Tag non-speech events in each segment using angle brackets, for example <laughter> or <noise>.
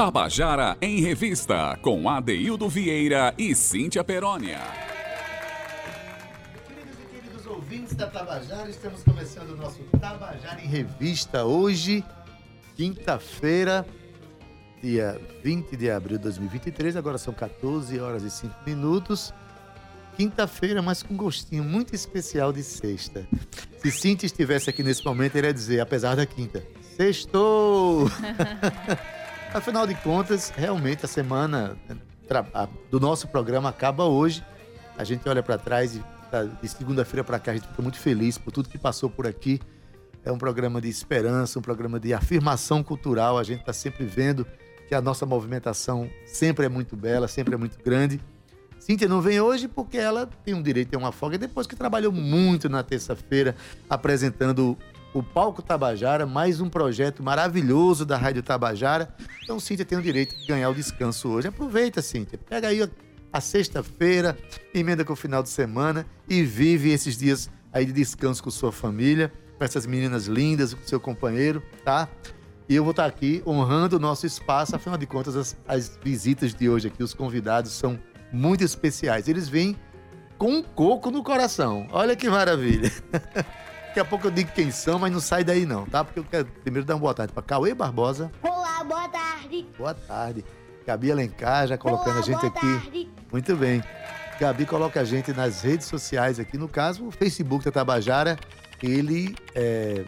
Tabajara em Revista, com Adeildo Vieira e Cíntia Perónia. Queridos e queridos ouvintes da Tabajara, estamos começando o nosso Tabajara em Revista. Hoje, quinta-feira, dia 20 de abril de 2023, agora são 14 horas e 5 minutos. Quinta-feira, mas com gostinho muito especial de sexta. Se Cintia estivesse aqui nesse momento, ele ia dizer, apesar da quinta, sextou! <laughs> Afinal de contas, realmente a semana do nosso programa acaba hoje. A gente olha para trás e tá- de segunda-feira para cá a gente fica muito feliz por tudo que passou por aqui. É um programa de esperança, um programa de afirmação cultural. A gente está sempre vendo que a nossa movimentação sempre é muito bela, sempre é muito grande. Cíntia não vem hoje porque ela tem um direito a uma folga depois que trabalhou muito na terça-feira apresentando o Palco Tabajara, mais um projeto maravilhoso da Rádio Tabajara. Então Cíntia tem o direito de ganhar o descanso hoje. Aproveita, Cíntia. Pega aí a, sexta-feira, emenda com o final de semana e vive esses dias aí de descanso com sua família, com essas meninas lindas, com seu companheiro, tá? E eu vou estar aqui honrando o nosso espaço. Afinal de contas, as, as visitas de hoje aqui, os convidados são muito especiais. Eles vêm com um coco no coração. Olha que maravilha. <laughs> Daqui a pouco eu digo quem são, mas não sai daí não, tá? Porque eu quero primeiro dar uma boa tarde para Cauê Barbosa. Olá, boa tarde. Boa tarde. Gabi Alencar já colocando Olá, a gente boa aqui. tarde. Muito bem. Gabi coloca a gente nas redes sociais aqui. No caso, o Facebook da Tabajara, ele é,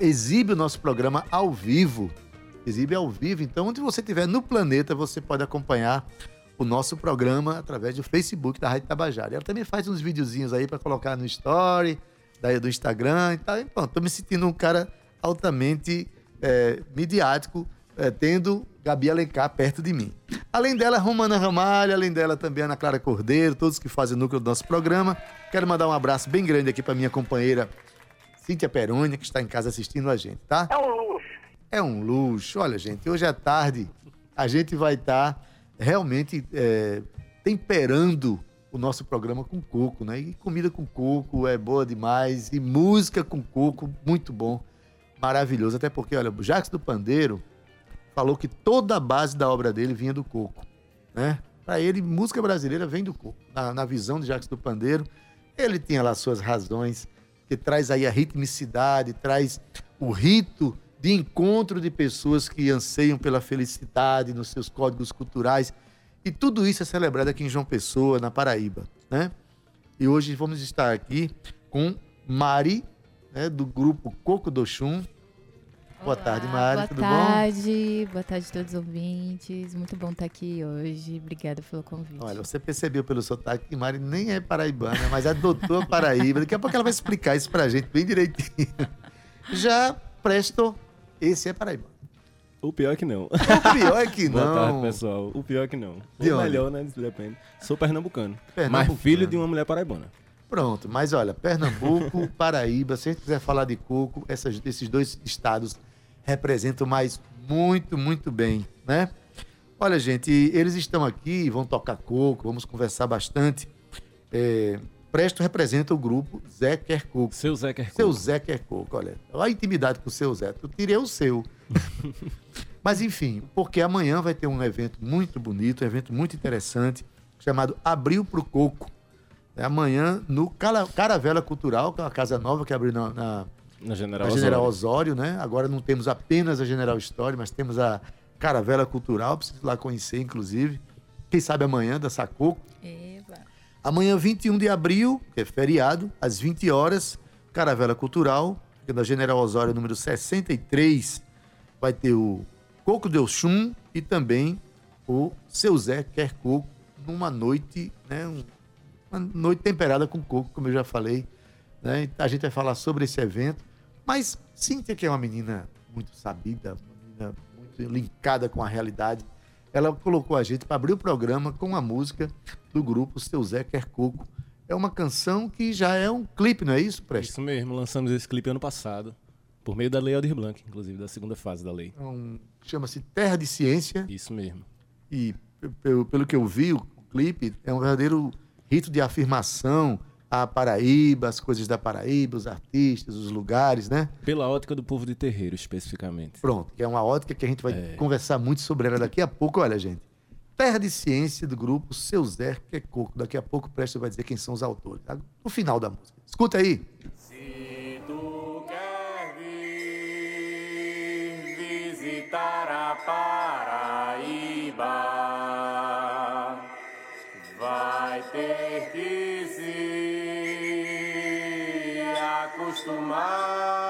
exibe o nosso programa ao vivo. Exibe ao vivo. Então, onde você estiver no planeta, você pode acompanhar o nosso programa através do Facebook da Rádio Tabajara. Ela também faz uns videozinhos aí para colocar no Story, daí do Instagram e tal. Então, tô me sentindo um cara altamente é, midiático, é, tendo Gabi Alencar perto de mim. Além dela, Romana Ramalho, além dela também Ana Clara Cordeiro, todos que fazem o núcleo do nosso programa. Quero mandar um abraço bem grande aqui para minha companheira Cíntia Perônia, que está em casa assistindo a gente, tá? É um luxo. É um luxo. Olha, gente, hoje à tarde a gente vai estar realmente é, temperando o nosso programa com coco, né? E comida com coco é boa demais. E música com coco, muito bom. Maravilhoso. Até porque, olha, o Jacques do Pandeiro falou que toda a base da obra dele vinha do coco, né? Para ele, música brasileira vem do coco. Na, na visão de Jacques do Pandeiro, ele tinha lá suas razões, que traz aí a ritmicidade, traz o rito de encontro de pessoas que anseiam pela felicidade nos seus códigos culturais. E tudo isso é celebrado aqui em João Pessoa, na Paraíba, né? E hoje vamos estar aqui com Mari, né, do grupo Coco do Chum. Boa tarde, Mari, Boa tudo bom? tarde, boa tarde a todos os ouvintes. Muito bom estar aqui hoje. Obrigada pelo convite. Olha, você percebeu pelo sotaque que Mari nem é paraibana, mas adotou a Paraíba. Daqui a pouco ela vai explicar isso pra gente bem direitinho. Já Presto, esse é paraibano. O pior é que não. <laughs> O pior é que Boa tarde, não. pessoal. O pior é que não. De onde? melhor, né? Depende. Sou pernambucano. Pernambucano. Mas filho de uma mulher paraibana. Pronto, mas olha, Pernambuco, <laughs> Paraíba, se a gente quiser falar de coco, essas- esses dois estados representam mais muito, muito bem, né? Olha, gente, eles estão aqui, vão tocar coco, vamos conversar bastante. É, Presto representa o grupo Zé Quer Coco. Seu Zé quer Seu coco. Zé quer coco, olha. Olha a intimidade com o seu Zé. Eu tirei o seu. <laughs> Mas enfim, porque amanhã vai ter um evento muito bonito, um evento muito interessante, chamado Abril pro Coco. É amanhã no Cala- Caravela Cultural, que é uma casa nova que abriu na, na, Na General na General Osório. Osório, né? Agora não temos apenas a General Story, mas temos a Caravela Cultural, preciso ir lá conhecer, inclusive. Quem sabe amanhã, da Sacoco. Eba. Amanhã, 21 de abril, que é feriado, às 20 horas, Caravela Cultural, que é da General Osório número 63, vai ter o Coco de Oxum e também o Seu Zé Quer Coco, numa noite, né, um- uma noite temperada com coco, como eu já falei. Né? A gente vai falar sobre esse evento, mas Cíntia, que é uma menina muito sabida, uma menina muito linkada com a realidade, ela colocou a gente para abrir o programa com a música do grupo Seu Zé Quer Coco. É uma canção que já é um clipe, não é isso, Presto? Isso mesmo, lançamos esse clipe ano passado. Por meio da Lei Aldir Blanc, inclusive, da segunda fase da lei. Um- Chama-se Terra de Ciência Isso mesmo. e, pe- pelo, pelo que eu vi, o clipe é um verdadeiro rito de afirmação, a Paraíba, as coisas da Paraíba, os artistas, os lugares, né? Pela ótica do povo de terreiro, especificamente. Pronto, que é uma ótica que a gente vai É. conversar muito sobre ela daqui a pouco. Olha, gente. Terra de Ciência do grupo Seu Zé que é Coco. Daqui a pouco o Presto vai dizer quem são os autores. tá? No final da música. Escuta aí. Visitar a Paraíba, vai ter que se acostumar.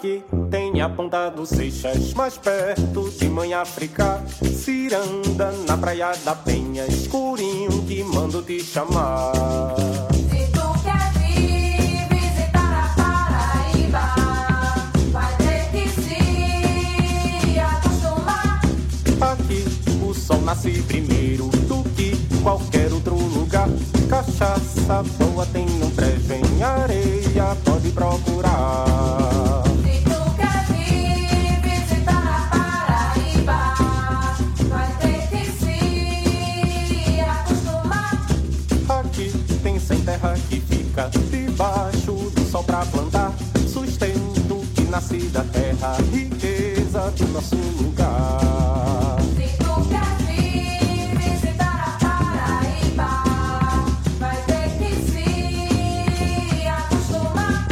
Aqui tem a ponta do Seixas, mais perto de Mãe África. Ciranda na praia da Penha, escurinho que mando te chamar. Se tu quer vir visitar a Paraíba, vai ter que se acostumar. Aqui o sol nasce primeiro do que qualquer outro lugar. Cachaça boa tem no brejo em areia, pode procurar. Do nosso lugar. Se tu quer vir visitar a Paraíba, vai ter que se acostumar.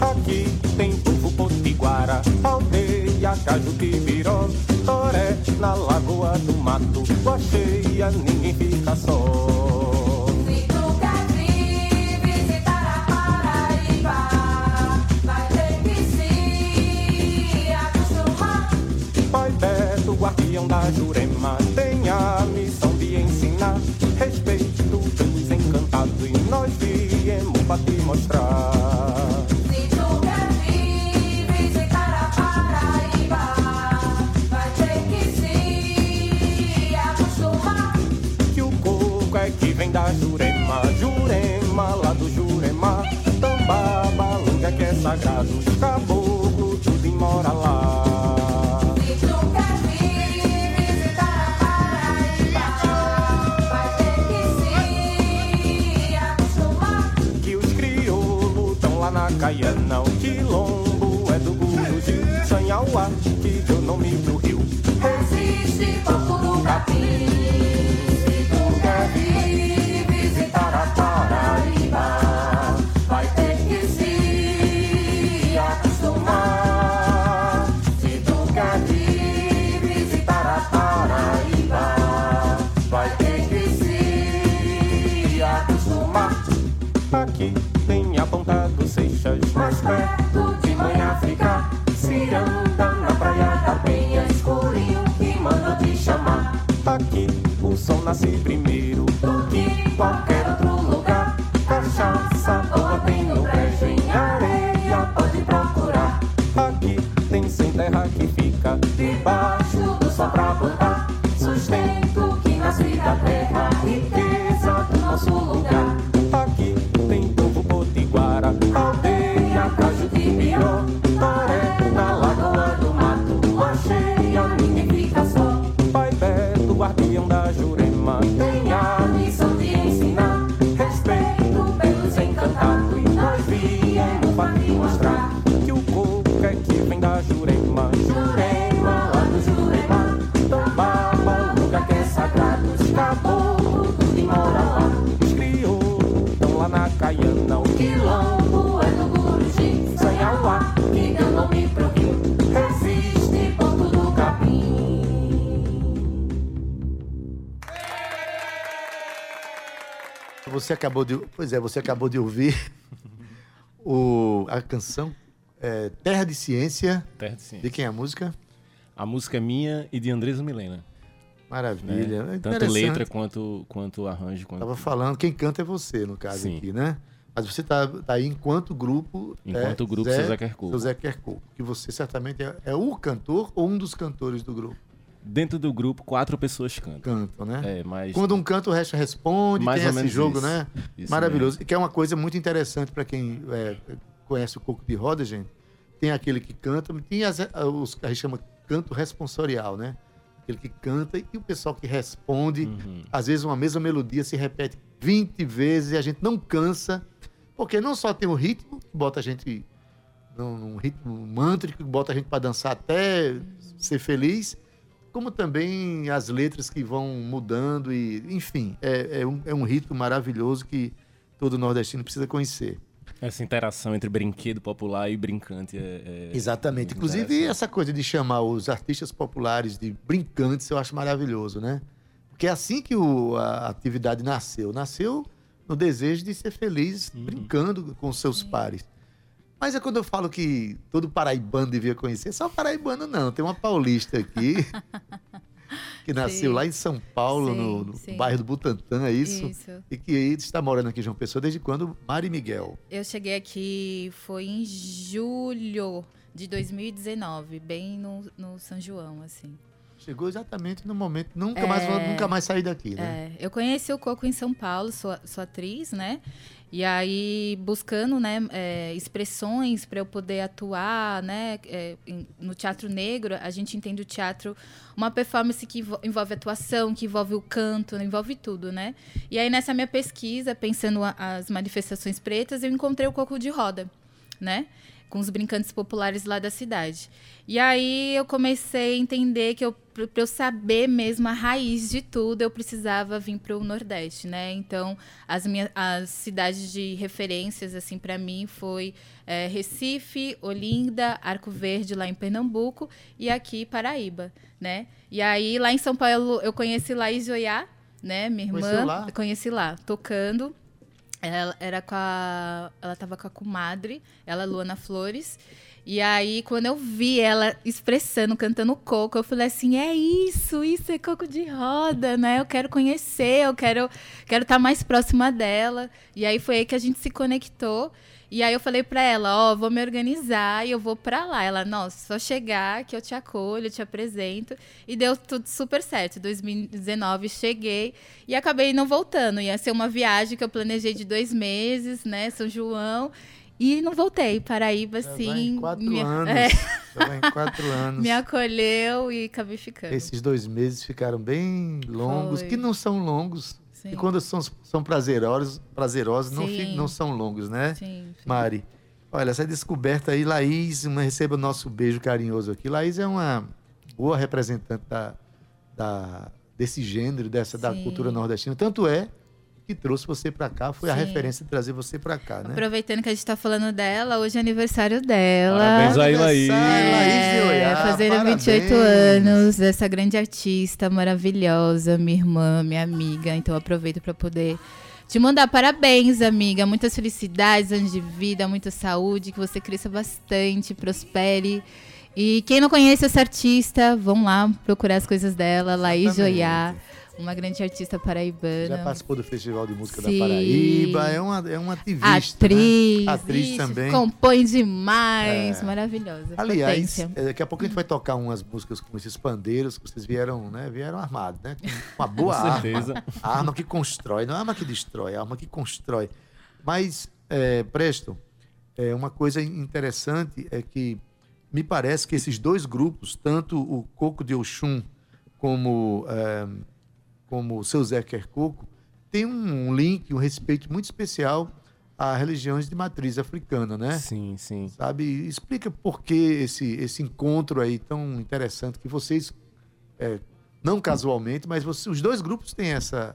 Aqui tem povo potiguara, aldeia, caju, tibiró, toré, na lagoa do mato, lua cheia, ninguém fica Sanhauá, que deu nome pro Você acabou de. Pois é, você acabou de ouvir o, a canção é, Terra de Ciência. Terra de De Ciência. quem é a música? A música é minha e de Andresa Milena. Né? Maravilha. É Tanto letra quanto, quanto arranjo. Quanto... Tava falando, quem canta é você, no caso Sim. aqui, né? Mas você tá, tá aí enquanto grupo. Enquanto é, grupo Zé, Zé. Seu Zé Coco. Que você certamente é, é o cantor ou um dos cantores do grupo. Dentro do grupo, quatro pessoas cantam. Cantam, né? É, mas. Quando um canta, o resto responde, Mais tem ou esse menos jogo, isso. né? Isso Maravilhoso. Que é uma coisa muito interessante para quem é, conhece o coco de roda, gente. Tem aquele que canta, tem as, os que a gente chama canto responsorial, né? Aquele que canta e o pessoal que responde. Uhum. Às vezes uma mesma melodia se repete 20 vezes e a gente não cansa, porque não só tem o ritmo, que bota a gente num, num ritmo mântrico, que bota a gente para dançar até ser feliz, como também as letras que vão mudando e, enfim, é, é um, é um ritmo maravilhoso que todo nordestino precisa conhecer. Essa interação entre brinquedo popular e brincante é. é Exatamente. Inclusive, essa coisa de chamar os artistas populares de brincantes, eu acho maravilhoso, né? Porque é assim que o- a atividade nasceu. Nasceu no desejo de ser feliz Uhum. brincando com seus pares. Mas é quando eu falo que todo paraibano devia conhecer, só paraibano não, tem uma paulista aqui <laughs> que nasceu Sim. lá em São Paulo, Sim, no, no sim. bairro do Butantã, é isso? Isso. E que está morando aqui em João Pessoa desde quando? Mari Miguel. Eu cheguei aqui, foi em julho de 2019, bem no, no São João, assim. Chegou exatamente no momento, nunca, mais, É. nunca mais sair daqui, né? É, eu conheci o Coco em São Paulo, sou, sou atriz, né? E aí, buscando né, é, expressões para eu poder atuar né, é, no teatro negro, a gente entende o teatro uma performance que envo- envolve atuação, que envolve o canto, envolve tudo, né? E aí, nessa minha pesquisa, pensando a- as manifestações pretas, eu encontrei o Coco de Roda, né? Com os brincantes populares lá da cidade. E aí eu comecei a entender que eu, para eu saber mesmo a raiz de tudo, eu precisava vir para o Nordeste, né? Então, as minhas as cidades de referências assim para mim foi é, Recife, Olinda, Arco Verde lá em Pernambuco e aqui Paraíba, né? E aí lá em São Paulo eu conheci Laís Joiá, né? Minha irmã, lá? eu conheci lá, tocando. Ela era com a. Ela tava com a comadre, ela, Luana Flores. E aí, quando eu vi ela expressando, cantando coco, eu falei assim: é isso, isso é coco de roda, né? Eu quero conhecer, eu quero quero estar mais próxima dela. E aí foi aí que a gente se conectou. E aí eu falei pra ela, ó, vou me organizar e eu vou pra lá. Ela, nossa, só chegar que eu te acolho, eu te apresento. E deu tudo super certo. 2019 cheguei e acabei não voltando. Ia ser uma viagem que eu planejei de dois meses, né? São João. E não voltei. Paraíba, Já vai sim. quatro me, anos. é, <laughs> Já vai em quatro <laughs> anos. me acolheu e acabei ficando. Esses dois meses ficaram bem longos, Foi. que não são longos. Sim. E quando são, são prazerosos, prazerosos não, fi- não são longos, né? Sim, sim. Mari, olha, essa descoberta aí, Laís, uma, receba o nosso beijo carinhoso aqui. Laís é uma boa representante da, da- desse gênero, dessa da cultura nordestina. Tanto é que trouxe você pra cá, foi a Sim. referência de trazer você pra cá, né? Aproveitando que a gente tá falando dela, hoje é aniversário dela. Parabéns aí, Laís. É, fazendo parabéns. 28 anos, dessa grande artista maravilhosa, minha irmã, minha amiga. Então aproveito para poder te mandar parabéns, amiga. Muitas felicidades, anos de vida, muita saúde, que você cresça bastante, prospere. E quem não conhece essa artista, vão lá procurar as coisas dela, Laís. Joiá, uma grande artista paraibana. Já participou do Festival de Música Sim. da Paraíba, é uma, é uma ativista. Atriz, né? Atriz isso, também. compõe demais, É. maravilhosa. Aliás, potência. é, daqui a pouco a gente vai tocar umas músicas com esses pandeiros que vocês vieram, né? Vieram armados, né? Com uma boa <laughs> Com arma. certeza. A arma que constrói, não é a arma que destrói, é a arma que constrói. Mas, é, Presto, é, uma coisa interessante é que me parece que esses dois grupos, tanto o Coco de Oxum como, é, como o seu Zé Coco, tem um link, um respeito muito especial a religiões de matriz africana, né? Sim, sim. sabe? Explica por que esse, esse encontro aí tão interessante que vocês, é, não casualmente, mas você- os dois grupos têm essa,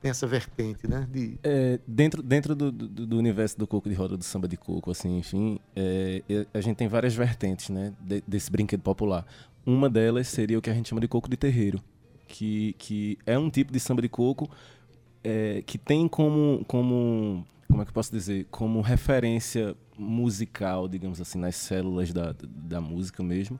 têm essa vertente, né? De, É, dentro dentro do, do, do universo do coco de roda, do samba de coco, assim, enfim, é, a gente tem várias vertentes, né, de- desse brinquedo popular. Uma delas seria o que a gente chama de coco de terreiro, que, que é um tipo de samba de coco é, que tem como, como, como é que eu posso dizer, como referência musical, digamos assim, nas células da, da música mesmo,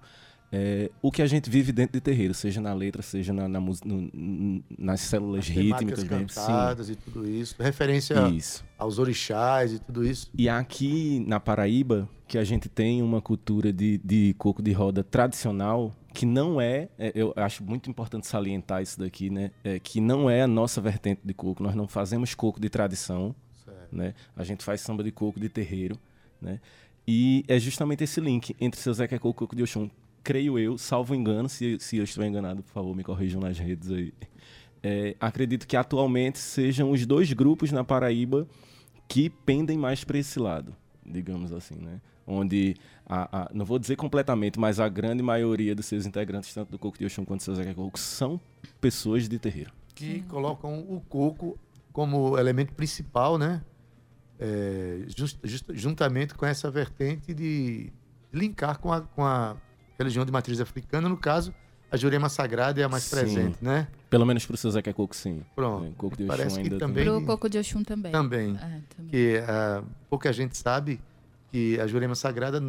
é, o que a gente vive dentro de terreiro, seja na letra, seja na, na no- nas células as rítmicas mesmo. Cantadas e tudo isso, referência Isso. aos orixás e tudo isso. E aqui na Paraíba, que a gente tem uma cultura de, de coco de roda tradicional, que não é, é, eu acho muito importante salientar isso daqui, né? É, que não é a nossa vertente de coco. Nós não fazemos coco de tradição, né? A gente faz samba de coco de terreiro, né? E é justamente esse link entre seu Zeca Coco e Coco de Oxum. Creio eu, salvo engano, se, se eu estiver enganado, por favor, me corrijam nas redes aí. É, acredito que atualmente sejam os dois grupos na Paraíba que pendem mais para esse lado, digamos assim, né? Onde, a, a- não vou dizer completamente, mas a grande maioria dos seus integrantes, tanto do Coco de Oxum quanto do seu Zeca Coco, são pessoas de terreiro. que colocam o coco como elemento principal, né? É, jus- just- juntamente com essa vertente de linkar com a, com a religião de matriz africana, no caso, a Jurema Sagrada é a mais Sim. presente, né? Pelo menos para o seu Zeca Coco, sim. Pronto. É, Coco de Parece Oxum que ainda também- tem... Pro Coco de Oxum também. Também. É, também. Que ah, pouca gente sabe que a Jurema Sagrada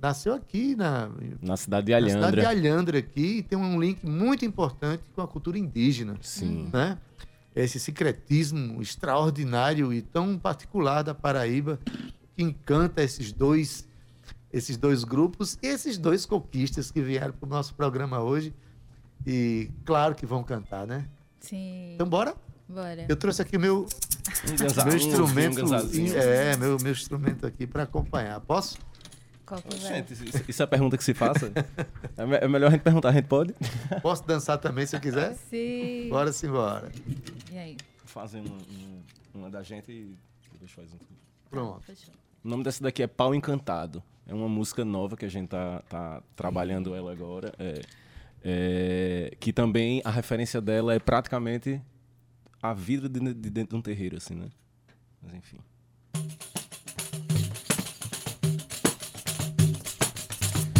nasceu aqui na, Na cidade de na cidade Alhandra. de Alhandra aqui e tem um link muito importante com a cultura indígena. Sim. né? Esse secretismo extraordinário e tão particular da Paraíba que encanta esses dois esses dois grupos e esses dois coquistas que vieram para o nosso programa hoje e claro que vão cantar, né? Sim. Então bora. Bora. Eu trouxe aqui meu meu um- instrumento, um é meu meu instrumento aqui para acompanhar. Posso? Qual que vai? Gente, isso, é a pergunta que se faça? É, é melhor a gente perguntar, a gente pode? Posso dançar também se eu quiser? Sim. Bora sim, bora. E aí? Fazem uma da gente e depois faz um. Pronto. Fechou. O nome dessa daqui é Pau Encantado. É uma música nova que a gente tá, tá trabalhando ela agora. É, é, que também a referência dela é praticamente a vida de, de dentro de um terreiro, assim, né? Mas enfim.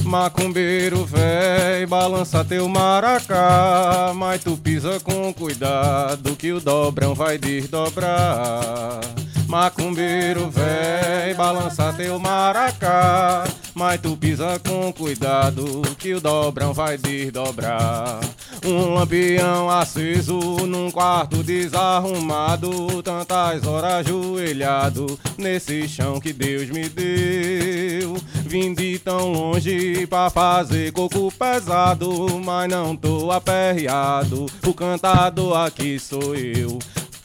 Macumbeiro véi, balança teu maracá, mas tu pisa com cuidado que o dobrão vai desdobrar. Macumbeiro véi, balança teu maracá, mas tu pisa com cuidado que o dobrão vai desdobrar. Um lampião aceso num quarto desarrumado, tantas horas ajoelhado nesse chão que Deus me deu. Vim de tão longe pra fazer coco pesado, mas não tô aperreado. O cantador aqui sou eu.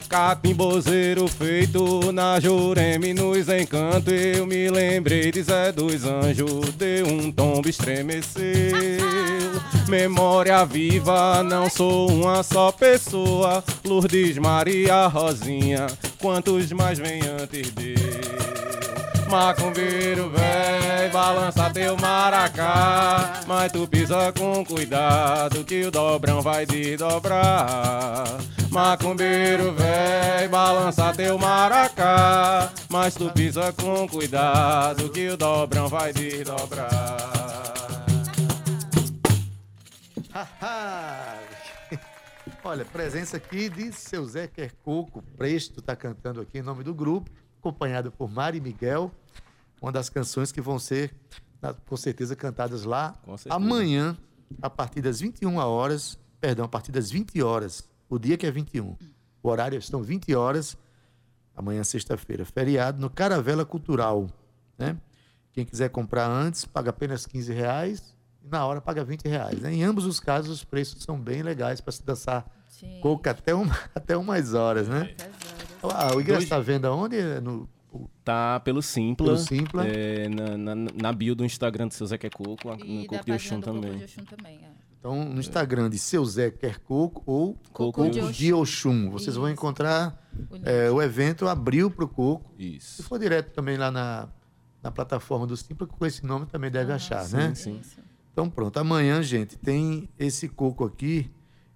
Catimbozeiro feito na Jureme nos encantos Eu me lembrei de Zé dos Anjos Deu um tombo, estremeceu. Memória viva, não sou uma só pessoa Lourdes, Maria, Rosinha Quantos mais vem antes de Macumbeiro véi, balança teu maracá. Mas tu pisa com cuidado que o dobrão vai desdobrar Macumbeiro véi, balança teu maracá. Mas tu pisa com cuidado que o dobrão vai desdobrar! Olha, presença aqui de seu Zé Quercoco, Presto, está cantando aqui em nome do grupo, acompanhado por Mari Miguel, uma das canções que vão ser, com certeza, cantadas lá certeza. amanhã, a partir das 21 horas, perdão, a partir das 20 horas, o dia que é 21. O horário estão 20 horas, amanhã, sexta-feira, feriado, no Caravela Cultural, né? Quem quiser comprar antes, paga apenas 15 reais e na hora paga 20 reais. né? Em ambos os casos, os preços são bem legais para se dançar Sim. coco até, uma, <laughs> até umas horas, né? Pesado. Ah, o ingresso Dois- está vendo aonde? É No, o- Tá pelo Simpla, Pelo Simpla. é, na, na, na bio do Instagram do seu Zé que Coco, no E da Coco de Oxum Coco também. de Oxum também. é. então, no Instagram de seu Zé Quer Coco ou Coco Coco de de Oxum. Vocês vão Isso. encontrar O link. é, o evento abriu para o Coco. Se Isso. for direto também lá na, na plataforma do Simpla, com esse nome também deve achar, né? sim. Isso. Então pronto, amanhã, gente, tem esse coco aqui,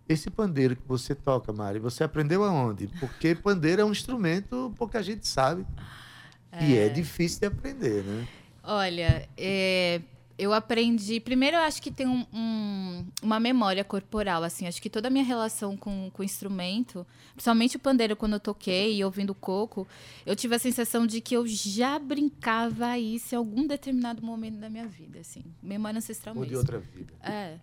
esse pandeiro que você toca, Mari. Você aprendeu aonde? Porque pandeiro é um instrumento pouca gente sabe. E é difícil de aprender, né? Olha, é, eu aprendi. Primeiro, eu acho que tem um- um- uma memória corporal, assim. Acho que toda a minha relação com, com o instrumento, principalmente o pandeiro, quando eu toquei e ouvindo coco, eu tive a sensação de que eu já brincava isso em algum determinado momento da minha vida, assim. Memória ancestral Ou de mesmo. outra vida. É.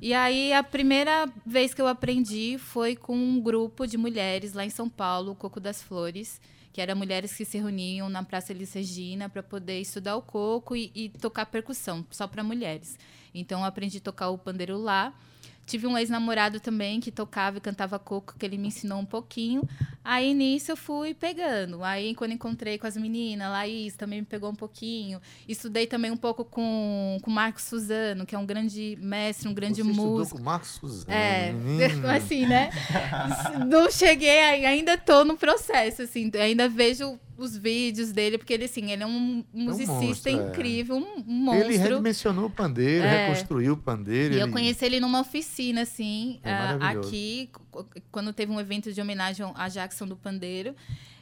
E aí, a primeira vez que eu aprendi foi com um grupo de mulheres lá em São Paulo, o Coco das Flores, que eram mulheres que se reuniam na Praça Elis Regina para poder estudar o coco e, e tocar percussão, só para mulheres. Então, eu aprendi a tocar o pandeiro lá. Tive um ex-namorado também que tocava e cantava coco, que ele me ensinou um pouquinho. Aí nisso eu fui pegando. Aí quando encontrei com as meninas, Laís também me pegou um pouquinho. Estudei também um pouco com o Marcos Suzano, que é um grande mestre, um grande Você estudou músico. com o Marcos Suzano. É, menino. <laughs> assim, né? Não cheguei, ai- ainda tô no processo, assim, ainda vejo os vídeos dele, porque ele, assim, ele é um musicista monstro, é. incrível, um, um monstro. Ele redimensionou o pandeiro, É. reconstruiu o pandeiro. E eu ele- conheci ele numa oficina, assim, É ah, aqui, quando teve um evento de homenagem a Jackson do Pandeiro.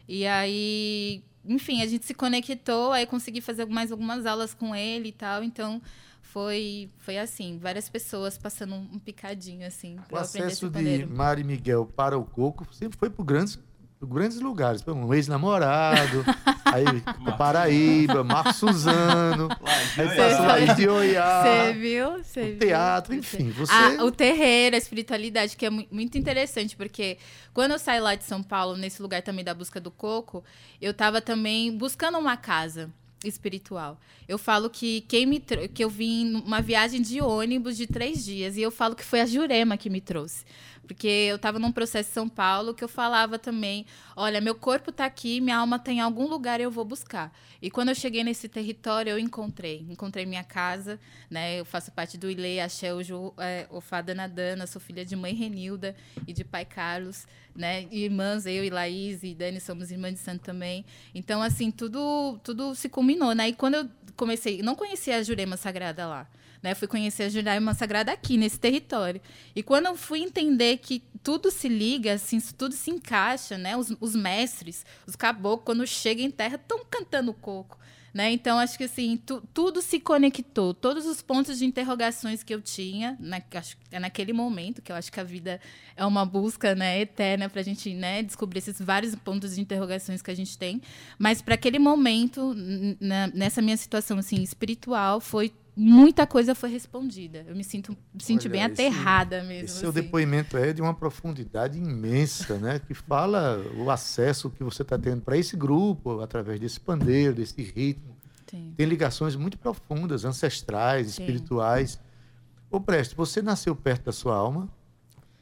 E aí, enfim, a gente se conectou, aí consegui fazer mais algumas aulas com ele e tal. Então, foi, foi assim, várias pessoas passando um picadinho, assim, O eu acesso de. Mari Miguel para o coco sempre foi por grandes, grandes lugares. Um ex-namorado, <laughs> aí Paraíba, Marcos Suzano, aí passa Laís de Oiá, Você viu? Viu? teatro, enfim. Você... Ah, o terreiro, a espiritualidade, que é mu- muito interessante, porque quando eu saí lá de São Paulo, nesse lugar também da busca do coco, eu estava também buscando uma casa espiritual. Eu falo que quem me que eu vim numa viagem de ônibus de três dias e eu falo que foi a Jurema que me trouxe. Porque eu estava num processo em São Paulo que eu falava também, olha, meu corpo está aqui, minha alma está em algum lugar, eu vou buscar. E quando eu cheguei nesse território, eu encontrei. Encontrei minha casa, né? Eu faço parte do Ilê, Axé, Oju, é, Ofada Nadana, sou filha de mãe Renilda e de pai Carlos, né? E irmãs, eu e Laís e Dani somos irmãs de santo também. Então, assim, tudo, tudo se culminou, né? E quando eu comecei, não conhecia a Jurema Sagrada lá, né? Fui conhecer a Jurema Sagrada aqui, nesse território. E quando eu fui entender que tudo se liga, assim, tudo se encaixa, né? Os, os mestres, os caboclos, quando chegam em terra, estão cantando coco. Né? Então, acho que assim, tu- tudo se conectou. Todos os pontos de interrogações que eu tinha, na, acho, que é naquele momento, que eu acho que a vida é uma busca né, eterna para a gente né, descobrir esses vários pontos de interrogações que a gente tem. Mas para aquele momento, na- nessa minha situação assim, espiritual, foi muita coisa foi respondida. Eu me sinto me senti Olha, bem esse- aterrada mesmo. Esse seu assim. depoimento é de uma profundidade imensa, né? Que fala o acesso que você está tendo para esse grupo, através desse pandeiro, desse ritmo. Sim. Tem ligações muito profundas, ancestrais, Sim. espirituais. Ô, Preste, você nasceu perto da sua alma?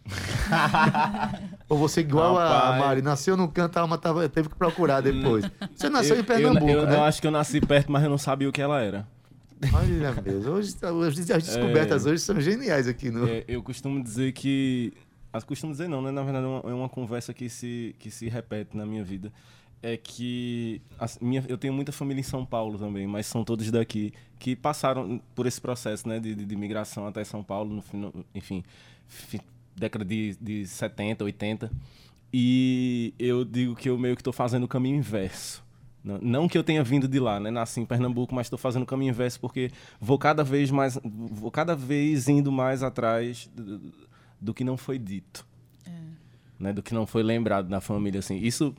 <laughs> Ou você, igual a Rapaz. Mari, nasceu num canto, a alma tava, teve que procurar depois. <laughs> Você nasceu eu, em Pernambuco, eu, eu, né? eu acho que eu nasci perto, mas eu não sabia o que ela era. Olha. Hoje, tá- hoje as descobertas hoje são geniais aqui no. É, eu costumo dizer que. ah, Costumo dizer não, né? Na verdade é uma, é uma conversa que se, que se repete na minha vida. É que as- minha, eu tenho muita família em São Paulo também, mas são todos daqui que passaram por esse processo né, de, de, de migração até São Paulo, no, fino- enfim, fi- década de, de 70, 80. E eu digo que eu meio que estou fazendo o caminho inverso. Não, que eu tenha vindo de lá, né? Nasci em Pernambuco, mas estou fazendo o caminho inverso porque vou cada vez mais, vou cada vez indo mais atrás do, do que não foi dito, né? Do que não foi lembrado na família, assim. Isso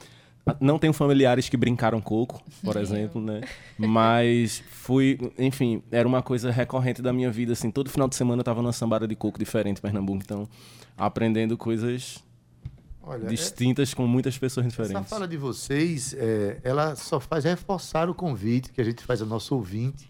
não tenho familiares que brincaram coco, por <laughs> exemplo, né? Mas fui, enfim, era uma coisa recorrente da minha vida, assim. Todo final de semana eu tava numa sambada de coco diferente em Pernambuco, então aprendendo coisas Olha, é- distintas com muitas pessoas Essa diferentes. fala de vocês, é, ela só faz reforçar o convite que a gente faz ao nosso ouvinte.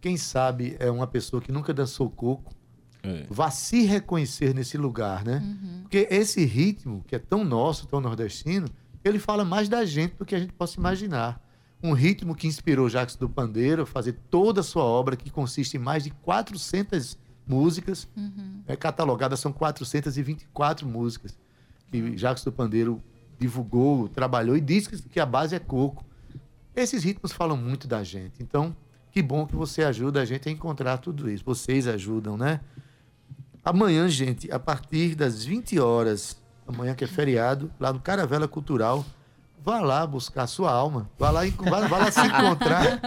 Quem sabe é uma pessoa que nunca dançou coco, É. vá se reconhecer nesse lugar, né? Porque esse ritmo, que é tão nosso, tão nordestino, ele fala mais da gente do que a gente possa imaginar. Um ritmo que inspirou Jacques do Pandeiro a fazer toda a sua obra, que consiste em mais de 400 músicas, é, catalogadas são 424 músicas, que Jacques do Pandeiro divulgou, trabalhou e disse que- a base é coco. Esses ritmos falam muito da gente. Então, que bom que você ajuda a gente a encontrar tudo isso. Vocês ajudam, né? Amanhã, gente, a partir das 20 horas, amanhã que é feriado, lá no Caravela Cultural, vá lá buscar a sua alma, vá lá, vá, vá lá se encontrar,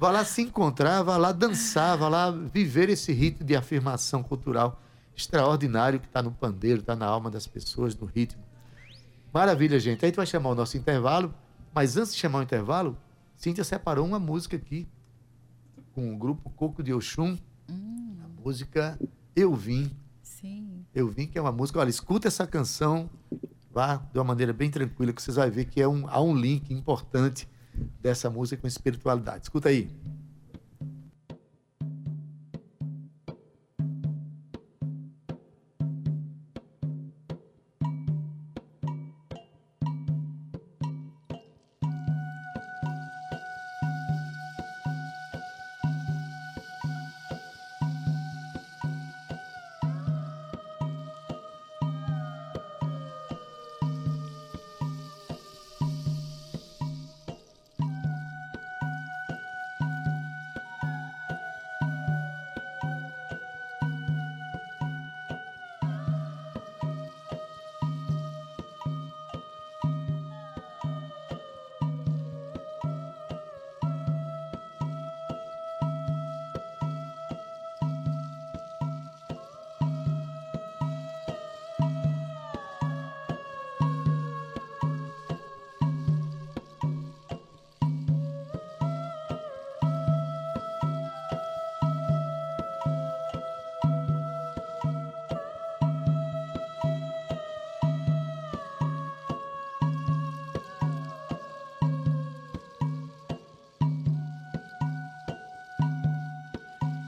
vá lá se encontrar, vá lá dançar, vá lá viver esse rito de afirmação cultural extraordinário que está no pandeiro, está na alma das pessoas, no ritmo. Maravilha, gente. A gente vai chamar o nosso intervalo, mas antes de chamar o intervalo, Cíntia separou uma música aqui com o grupo Coco de Oxum. Hum. A música Eu Vim. Sim. Eu Vim, que é uma música. Olha, escuta essa canção, vá de uma maneira bem tranquila, que vocês vão ver que é um, há um link importante dessa música com espiritualidade. Escuta aí.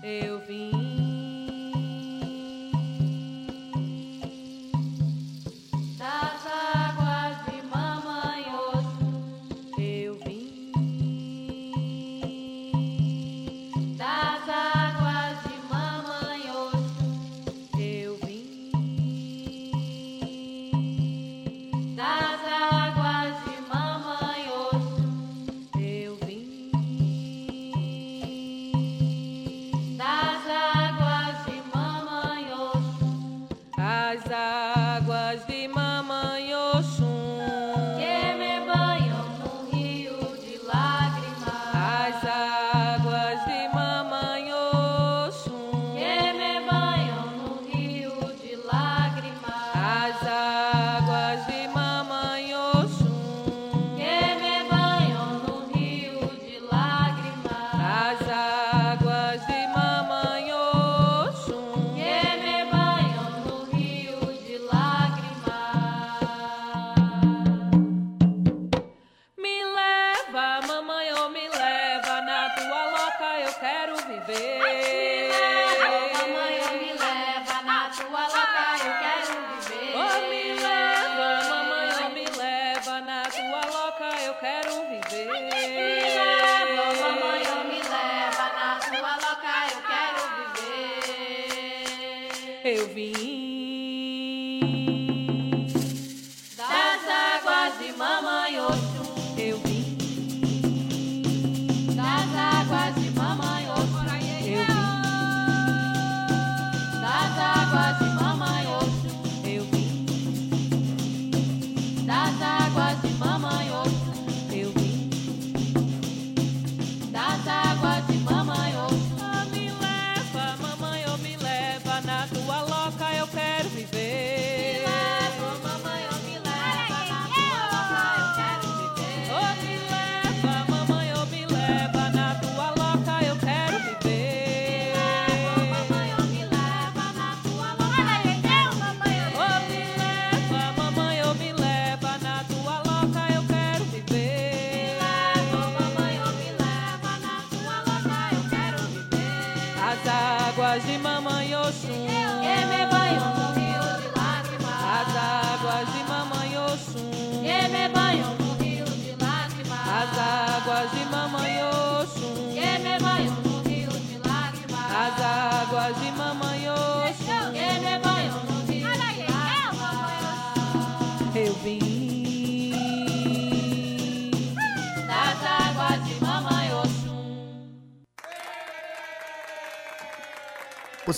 Eu vim.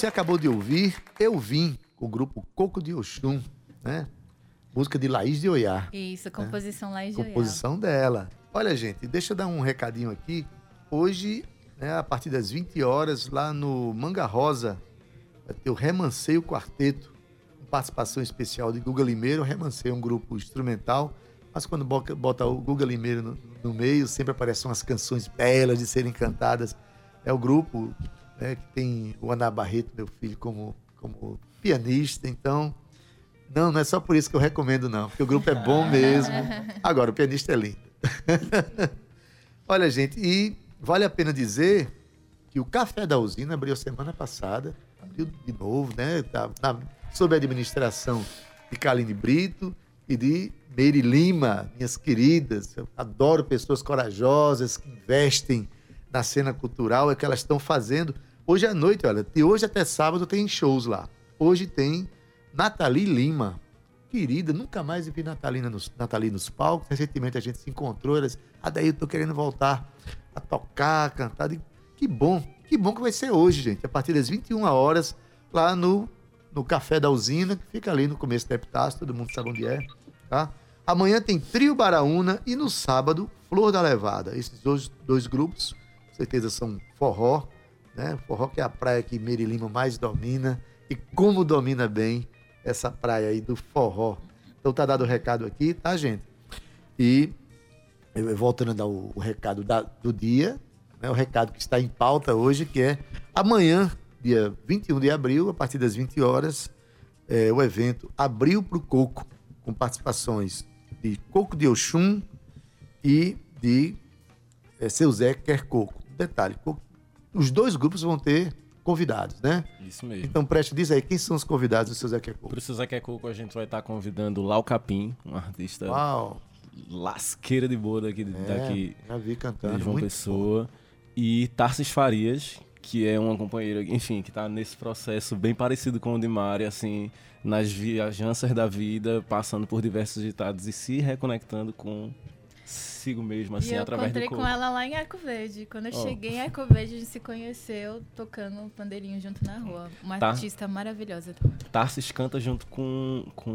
Você acabou de ouvir Eu Vim, o grupo Coco de Oxum, né? Música de Laís de Oiá. Isso, né? composição né? Laís de composição Oiá. Composição dela. Olha, gente, deixa eu dar um recadinho aqui. Hoje, né, a partir das 20 horas, lá no Manga Rosa, vai ter o Remanseio Quarteto, com participação especial de Guga Limeiro. Remanceio é um grupo instrumental, mas quando bota o Guga Limeiro no, no meio, sempre aparecem umas canções belas de serem cantadas. É o grupo né, que tem o Ana Barreto, meu filho, como, como pianista. Então, não, não é só por isso que eu recomendo, não, porque o grupo é bom <laughs> mesmo. Agora, o pianista é lindo. <laughs> Olha, gente, e vale a pena dizer que o Café da Usina abriu semana passada, abriu de novo, né? Tá, na, sob a administração de Kaline Brito e de Meire Lima, minhas queridas. Eu adoro pessoas corajosas que investem na cena cultural, é que elas estão fazendo. Hoje à noite, olha, de hoje até sábado tem shows lá. Hoje tem Nathalie Lima. Querida, nunca mais vi Natalina nos, Nathalie nos palcos. Recentemente a gente se encontrou. Ela ah, daí eu tô querendo voltar a tocar, a cantar. Digo, que bom, que bom que vai ser hoje, gente. A partir das 21 horas, lá no, no Café da Usina, que fica ali no começo da Epitácio, todo mundo sabe onde é, tá? Amanhã tem Trio Baraúna e no sábado, Flor da Levada. Esses dois, dois grupos, certeza são forró, né? Forró que é a praia que Meire Lima mais domina e como domina bem essa praia aí do forró. Então tá dado o recado aqui, tá, gente? E eu- voltando a dar o, o recado da- do dia, né, o recado que está em pauta hoje, que é amanhã, dia 21 de abril, a partir das 20 horas, é, o evento Abril pro Coco, com participações de Coco de Oxum e de é, Seu Zé Quer Coco. Detalhe, os dois grupos vão ter convidados, né? Isso mesmo. Então, preste, diz aí, quem são os convidados do Seu Zé Quer Coco? Pro José Quer Coco, a gente vai estar convidando Lau Capim, um artista Uau! lasqueira de boa daqui, É, daqui já vi cantando. de João muito Pessoa. E Tarsis Farias, que é uma companheira, enfim, que tá nesse processo bem parecido com o de Mari, assim, nas viajanças da vida, passando por diversos ditados e se reconectando com consigo mesmo, assim, e eu através do encontrei corpo. com ela lá em Arco Verde. Quando eu Ó. cheguei em Arco Verde, a gente se conheceu tocando um pandeirinho junto na rua. Uma Tá. artista maravilhosa também. Tarsis canta junto com, com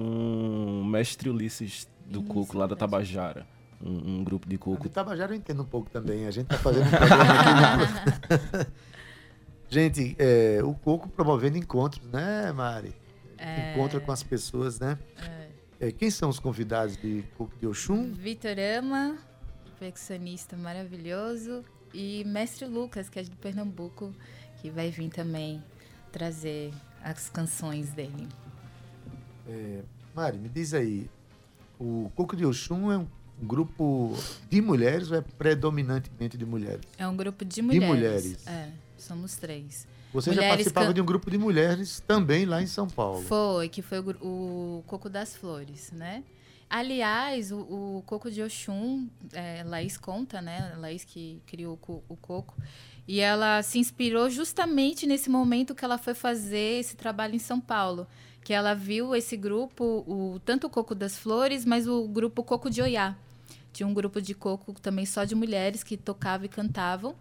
o mestre Ulisses do Isso, Coco, lá da. Tabajara. Um, um grupo de O coco. Tabajara eu entendo um pouco também. A gente tá fazendo um programa aqui. no- <laughs> <laughs> gente, é, o Coco promovendo encontros, né, Mari? É. Encontra com as pessoas, né? É, quem são os convidados de Coco de Oxum? Vitor Ama, percussionista maravilhoso. E Mestre Lucas, que é de Pernambuco, que vai vir também trazer as canções dele. É, Mari, me diz aí, o Coco de Oxum é um grupo de mulheres ou é predominantemente de mulheres? É um grupo de De mulheres. mulheres. É, somos três. Você já Mulheres participava can- de um grupo de mulheres também lá em São Paulo. Foi, que foi o, o Coco das Flores, né? Aliás, o, o Coco de Oxum, é, Laís conta, né? Laís que criou o, o Coco. E ela se inspirou justamente nesse momento que ela foi fazer esse trabalho em São Paulo. Que ela viu esse grupo, o, tanto o Coco das Flores, mas o grupo Coco de Oiá. Tinha um grupo de coco também só de mulheres que tocavam e cantavam.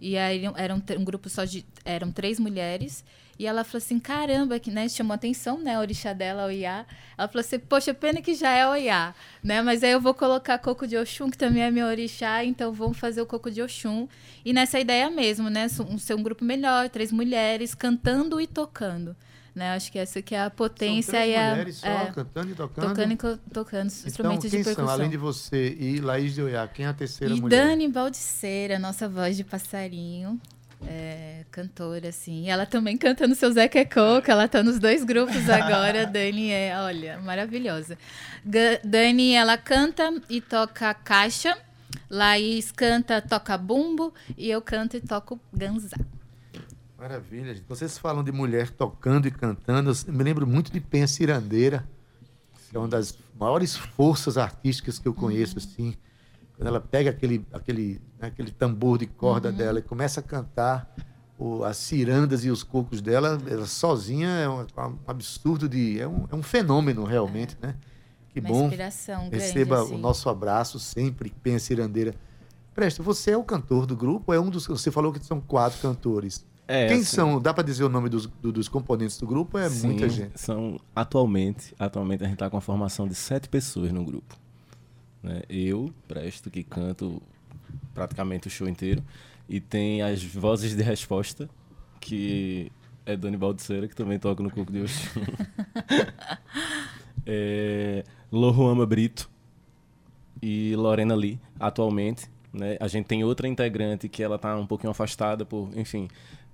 E aí era um, um grupo só de. Eram três mulheres. E ela falou assim: caramba, que né, chamou atenção, né? A orixá dela, o Iá. Ela falou assim: poxa, pena que já é o Iá, né? Mas aí eu vou colocar Coco de Oxum, que também é meu orixá, então vamos fazer o Coco de Oxum. E nessa ideia mesmo, né? Ser um grupo melhor, três mulheres cantando e tocando. Né? Acho que essa que é a São potência três e a. mulheres só, é, cantando e tocando. tocando e tocando Então, instrumentos quem de percussão. são, além de você e Laís de Oiá, quem é a terceira E mulher? Dani Baldiceira, nossa voz de passarinho, é, cantora, assim. E ela também canta no seu Zeca Coco, ela tá nos dois grupos <laughs> agora. Dani é, olha, maravilhosa. Ga- Dani, ela canta e toca caixa. Laís canta, toca bumbo. E eu canto e toco ganzá. Maravilha, gente. Vocês falam de mulher tocando e cantando. Eu me lembro muito de Penha Cirandeira, que é uma das maiores forças artísticas que eu conheço, assim. Quando ela pega aquele, aquele, né, aquele tambor de corda dela e começa a cantar o- as cirandas e os cocos dela, ela sozinha é um, um absurdo de. É um, é um fenômeno, realmente, né? Que Uma bom. inspiração grande, Receba assim. o nosso abraço sempre, Penha Cirandeira. Presta, você é o cantor do grupo? É um dos. Você falou que são quatro cantores. É, Quem assim, são? Dá pra dizer o nome dos, do- dos componentes do grupo? É sim, muita gente. São, atualmente, atualmente a gente tá com a formação de sete pessoas no grupo. né? Eu, Presto, que canto praticamente o show inteiro. E tem as vozes de resposta, que é Dani Baldiceira, que também toca no Coco de Oxum. <laughs> é, Loruama Brito e Lorena Lee, atualmente. Né? A gente tem outra integrante que ela tá um pouquinho afastada por, enfim,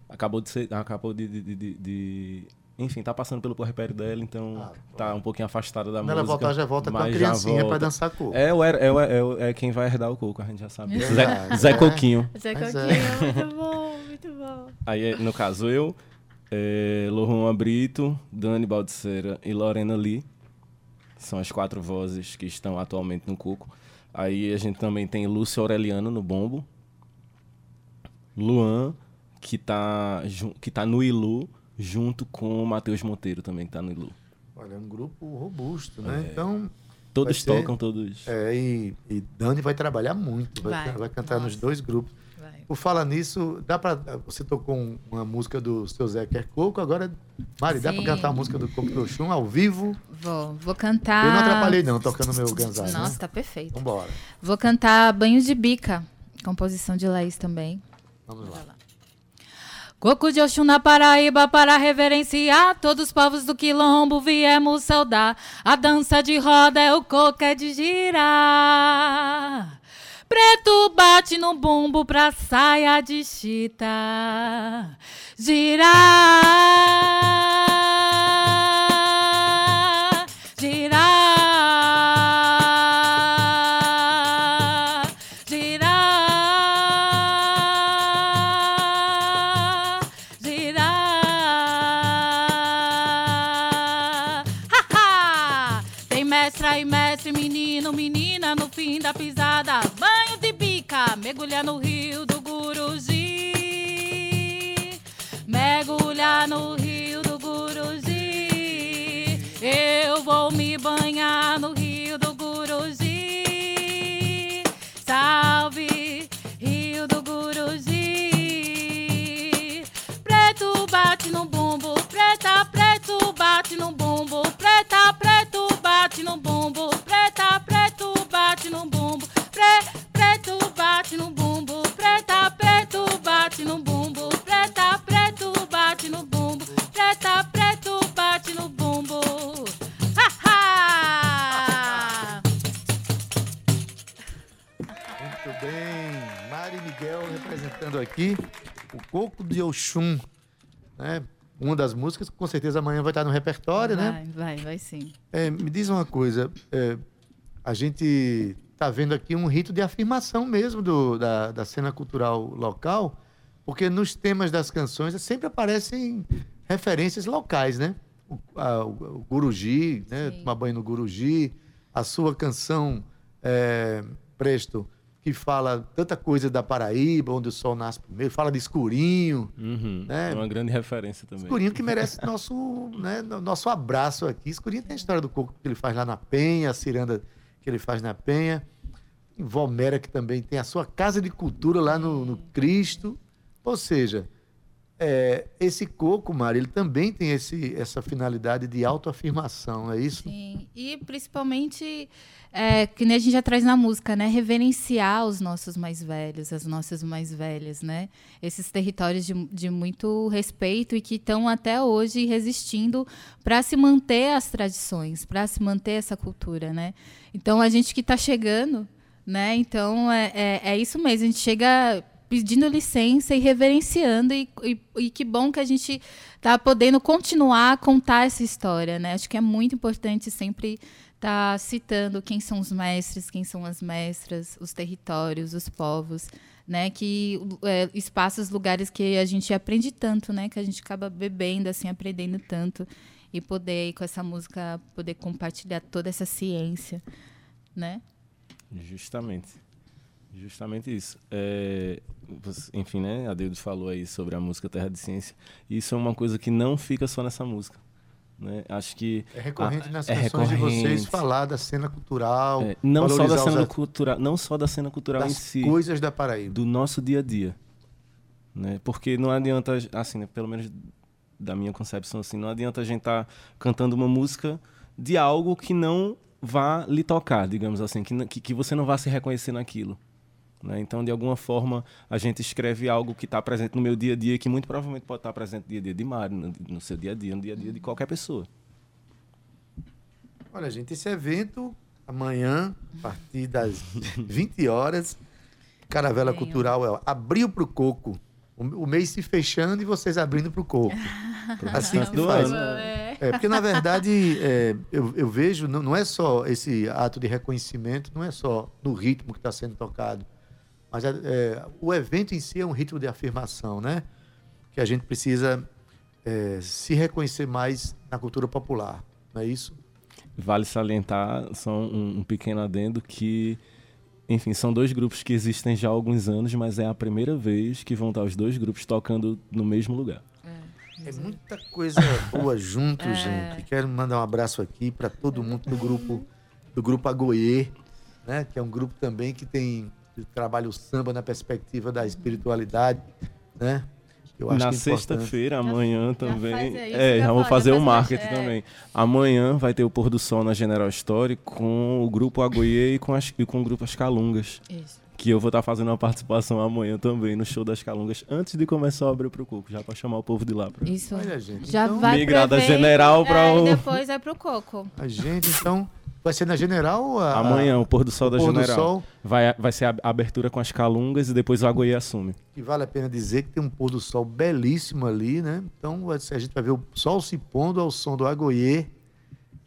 acabou de ser, acabou de, de, de- de- enfim, tá passando pelo puerpério dela, então Ah, tá um pouquinho afastada da Quando música. ela voltar, já volta com a criancinha pra dançar coco. É, é, é, é, é quem vai herdar o coco, a gente já sabe. Zé, Zé é. Coquinho. Zé Mas Coquinho, é. muito bom, muito bom. Aí, é, no caso, eu, é, Lohan Brito, Dani Baldiceira e Lorena Lee. São as quatro vozes que estão atualmente no Cuco. Aí a gente também tem Lúcio Aureliano no bombo. Luan, que tá, que tá no Ilu, junto com o Matheus Monteiro também, que tá no Ilu. Olha, é um grupo robusto, né? Então, Todos ser- tocam, todos. é, e, e Dani vai trabalhar muito, vai, Vai. vai cantar nos Nossa. dois grupos. Vai. Por falar nisso, dá pra, você tocou um- uma música do seu Zé Quer Coco, agora, Mari, dá pra Sim. cantar a música do Coco do Chum ao vivo? Vou, vou cantar. Eu não atrapalhei não, tocando meu ganzai, Nossa, né? tá perfeito. Vambora, Vou cantar Banho de Bica, composição de Laís também. vamos lá. Coco de Oxum na Paraíba para reverenciar Todos os povos do quilombo viemos saudar. A dança de roda é o coco é de girar. Preto bate no bumbo pra saia de chita. Girar mergulhar no rio do Guruji. Mergulhar no Oxum, né? Uma das músicas que com certeza amanhã vai estar no repertório, né? Vai, vai, vai sim. É, me diz uma coisa, é, a gente está vendo aqui um rito de afirmação mesmo do- da, da cena cultural local, porque nos temas das canções sempre aparecem referências locais, né? O, a- o Guruji, né? Sim. Tomar banho no Guruji, a sua canção é, Presto, que fala tanta coisa da Paraíba, onde o sol nasce primeiro, fala de escurinho, Uhum. né? É uma grande referência também. Escurinho que <laughs> merece nosso, né, no- nosso abraço aqui. Escurinho tem a história do coco que ele faz lá na Penha, a ciranda que ele faz na Penha. Em Valmera, que também tem a sua casa de cultura lá no, no Cristo. Ou seja, é, esse coco, Mari, ele também tem esse, essa finalidade de autoafirmação, é isso? Sim, e principalmente, é, que nem a gente já traz na música, né? Reverenciar os nossos mais velhos, as nossas mais velhas, né? Esses territórios de, de muito respeito e que estão até hoje resistindo para se manter as tradições, para se manter essa cultura, né? Então, a gente que está chegando, né? Então, é, é, é isso mesmo, a gente chega pedindo licença e reverenciando e, e, e que bom que a gente tá podendo continuar a contar essa história, né? Acho que é muito importante sempre estar citando quem são os mestres, quem são as mestras, os territórios, os povos, né? Que é, espaços, lugares que a gente aprende tanto, né? Que a gente acaba bebendo, assim, aprendendo tanto e poder com essa música poder compartilhar toda essa ciência, né? Justamente. Justamente isso. É, enfim, né? A Deus falou aí sobre a música Terra de Ciência. Isso é uma coisa que não fica só nessa música. Né? Acho que. É recorrente Ah, nas é canções de vocês recorrente. falar da cena cultural, é, não só da cena cultural, não só da cena cultural em das si, coisas da Paraíba. do nosso dia a dia, né? Porque não adianta, assim, né, pelo menos da minha concepção assim, não adianta a gente estar cantando uma música de algo que não vá lhe tocar, digamos assim, que, que, que você não vá se reconhecer naquilo. Né? Então, de alguma forma, a gente escreve algo que está presente no meu dia a dia, que muito provavelmente pode estar presente no dia a dia de Mário, no, no seu dia a dia, no dia a dia de qualquer pessoa. Olha, gente, esse evento amanhã, a partir das <laughs> 20 horas, Caravela Venham. Cultural é Abril pro Coco. o, o mês se fechando e vocês abrindo para o coco. <laughs> assim que se do faz. É, porque na verdade é, eu, eu vejo, não, não é só esse ato de reconhecimento, não é só no ritmo que está sendo tocado, mas é, é, o evento em si é um ritmo de afirmação, né? Que a gente precisa é, se reconhecer mais na cultura popular, não é isso? Vale salientar, só um, um pequeno adendo, que, enfim, são dois grupos que existem já há alguns anos, mas é a primeira vez que vão estar os dois grupos tocando no mesmo lugar. É muita coisa boa <laughs> junto, É. gente. Quero mandar um abraço aqui para todo mundo do grupo do grupo Agoie, né? Que é um grupo também que tem que trabalha o samba na perspectiva da espiritualidade, né? Eu acho Na é sexta-feira, amanhã já também. faz aí, isso é, eu já vou fazer já o marketing é. também. Amanhã vai ter o pôr do sol na General Story com o grupo Agoie e com, as, e com o grupo As Calungas. Isso. Que eu vou estar fazendo uma participação amanhã também no show das Calungas, antes de começar a abrir pro Coco, já pra chamar o povo de lá. Pra... Isso. Olha, gente. Já então, vai Migrar da General pra é, o- E depois vai pro Coco. A gente, então, vai ser na General a, Amanhã, o pôr do sol da pôr do General. sol. Vai, vai ser a abertura com as Calungas e depois o Agoie assume. E vale a pena dizer que tem um pôr do sol belíssimo ali, né? Então vai ser- a gente vai ver o sol se pondo ao som do Agoie,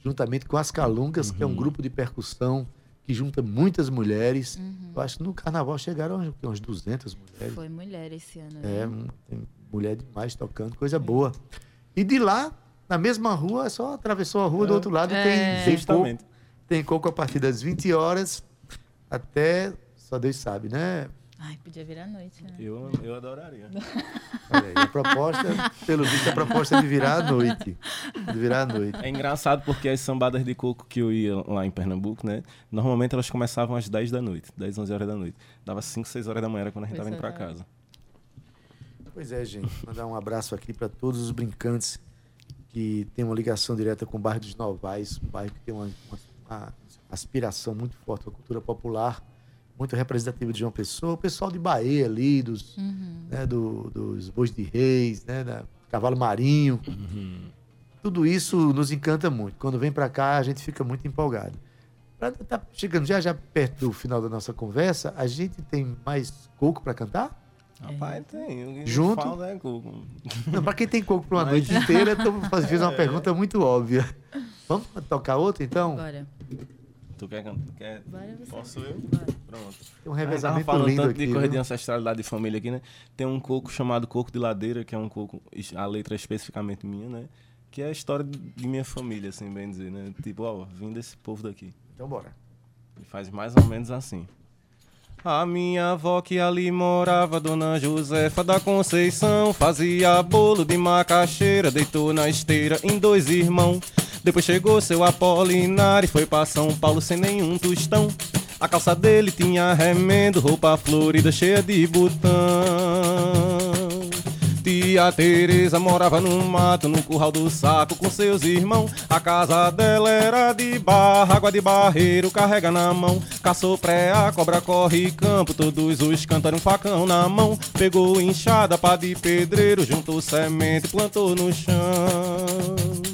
juntamente com as Calungas, que é um grupo de percussão que junta muitas mulheres. Eu acho que no carnaval chegaram umas- umas 200 mulheres. Foi mulher esse ano. É, né? tem mulher demais tocando, coisa boa. E de lá, na mesma rua, é só atravessou a rua do outro lado, É. tem, tem. Tem coco a partir das 20 horas até, só Deus sabe, né? Ai, podia virar à noite, né? Eu, eu adoraria. <laughs> Olha aí, a proposta, pelo visto, a proposta é de virar à noite. De virar à noite. É engraçado porque as sambadas de coco que eu ia lá em Pernambuco, né? Normalmente elas começavam às 10 da noite, 10, 11 horas da noite. Dava 5, 6 horas da manhã quando a gente Pois tava indo é. pra casa. Pois é, gente. Mandar um abraço aqui para todos os brincantes que têm uma ligação direta com o bairro dos Novais, um bairro que tem uma, uma- uma aspiração muito forte à cultura popular, muito representativa de João Pessoa, o pessoal de Bahia ali, dos, né, do- dos Bois de Reis, né, da Cavalo Marinho. Tudo isso nos encanta muito. Quando vem para cá, a gente fica muito empolgado. Pra, tá chegando já, já perto do final da nossa conversa, a gente tem mais coco para cantar? Rapaz, tem. o que Junto? falta é coco. Não, pra quem tem coco pra uma Mas- noite inteira, eu tô- fiz uma <laughs> pergunta muito óbvia. <laughs> Vamos tocar outra, então? Bora. Tu quer cantar? Quer? Bora. Posso eu? Bora. Pronto. Tem um revezamento falando lindo tanto aqui. de coisa de ancestralidade de família aqui, né? Tem um coco chamado Coco de Ladeira, que é um coco, a letra é especificamente minha, né? Que é a história de de minha família, assim, bem dizer, né? Tipo, ó, vim desse povo daqui. Então bora. E faz mais ou menos assim. A minha avó que ali morava, Dona Josefa da Conceição, fazia bolo de macaxeira, deitou na esteira em dois irmãos. Depois chegou seu Apolinário e foi pra São Paulo sem nenhum tostão. A calça dele tinha remendo, roupa florida cheia de botão. Tia Teresa morava no mato, no curral do saco com seus irmãos. A casa dela era de barra, água de barreiro, carrega na mão. Caçou pré, a cobra corre campo, todos os cantaram um facão na mão. Pegou enxada, pá de pedreiro, juntou semente, plantou no chão.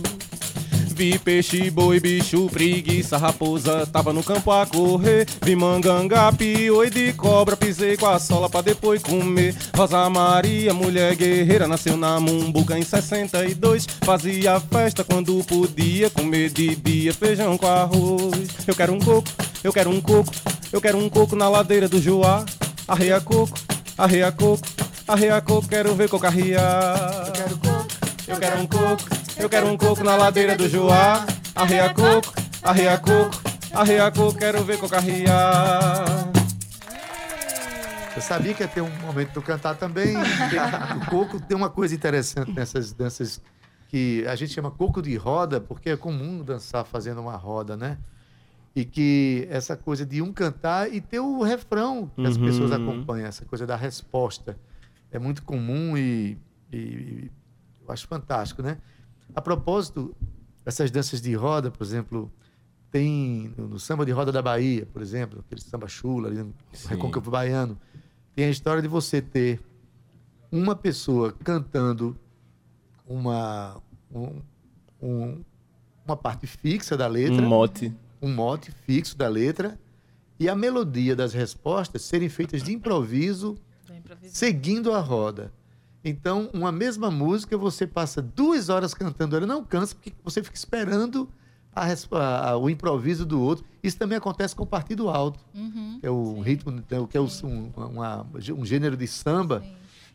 Vi peixe, boi, bicho, preguiça, raposa, tava no campo a correr. Vi manganga, pioi de cobra, pisei com a sola pra depois comer. Rosa Maria, mulher guerreira, nasceu na Mumbuca em 62. Fazia festa quando podia, comer de dia feijão com arroz. Eu quero um coco, eu quero um coco, eu quero um coco na ladeira do Joá. Arreia coco, arreia coco, arreia coco, quero ver coco arriar. Eu quero coco. Eu quero um coco, eu quero um coco na ladeira do Joá. Arreia coco, arreia coco, arreia coco, quero ver coco arriar. Eu sabia que ia ter um momento de eu cantar também. <laughs> o coco tem uma coisa interessante nessas danças que a gente chama coco de roda, porque é comum dançar fazendo uma roda, né? E que essa coisa de um cantar e ter o refrão que as Uhum. pessoas acompanham, essa coisa da resposta. É muito comum e, e eu acho fantástico, né? A propósito, essas danças de roda, por exemplo, tem no, no samba de roda da Bahia, por exemplo, aquele samba chula ali no Sim. Recôncavo Baiano, tem a história de você ter uma pessoa cantando uma, um- um- uma parte fixa da letra, Um mote. um mote fixo da letra, e a melodia das respostas serem feitas de improviso, seguindo a roda. Então, uma mesma música, você passa duas horas cantando, ela não cansa, porque você fica esperando a a- a- o improviso do outro. Isso também acontece com o partido alto, Uhum. que é o ritmo, que é o- um, uma- um gênero de samba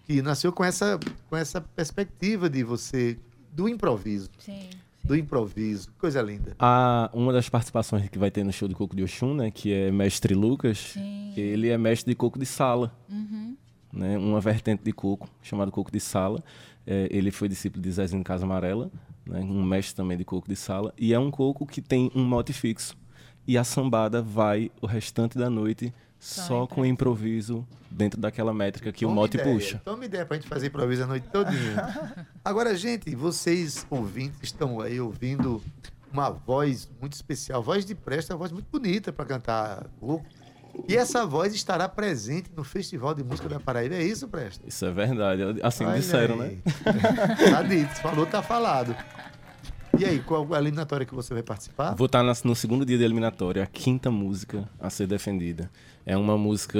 que nasceu com essa, com essa perspectiva de você, do improviso, Sim. do improviso. Coisa linda. A, uma das participações que vai ter no show do Coco de Oxum, né, que é Mestre Lucas, Sim. ele é mestre de coco de sala, Uhum. Né, uma vertente de coco, chamado coco de sala. É, ele foi discípulo de Zezinho Casa Amarela, né, um mestre também de coco de sala, e é um coco que tem um mote fixo. E a sambada vai o restante da noite só com improviso dentro daquela métrica que o Toma mote ideia, puxa. Toma ideia pra gente fazer improviso a noite todinha. <laughs> Agora, gente, vocês ouvintes estão aí ouvindo uma voz muito especial. Voz de Presta uma voz muito bonita para cantar coco. E essa voz estará presente no Festival de Música da Paraíba. É isso, Presta? Isso é verdade. Assim Olha disseram, aí. né? <laughs> tá dito, falou, tá falado. E aí, qual a eliminatória que você vai participar? Vou estar no segundo dia da eliminatória, a quinta música a ser defendida. É uma música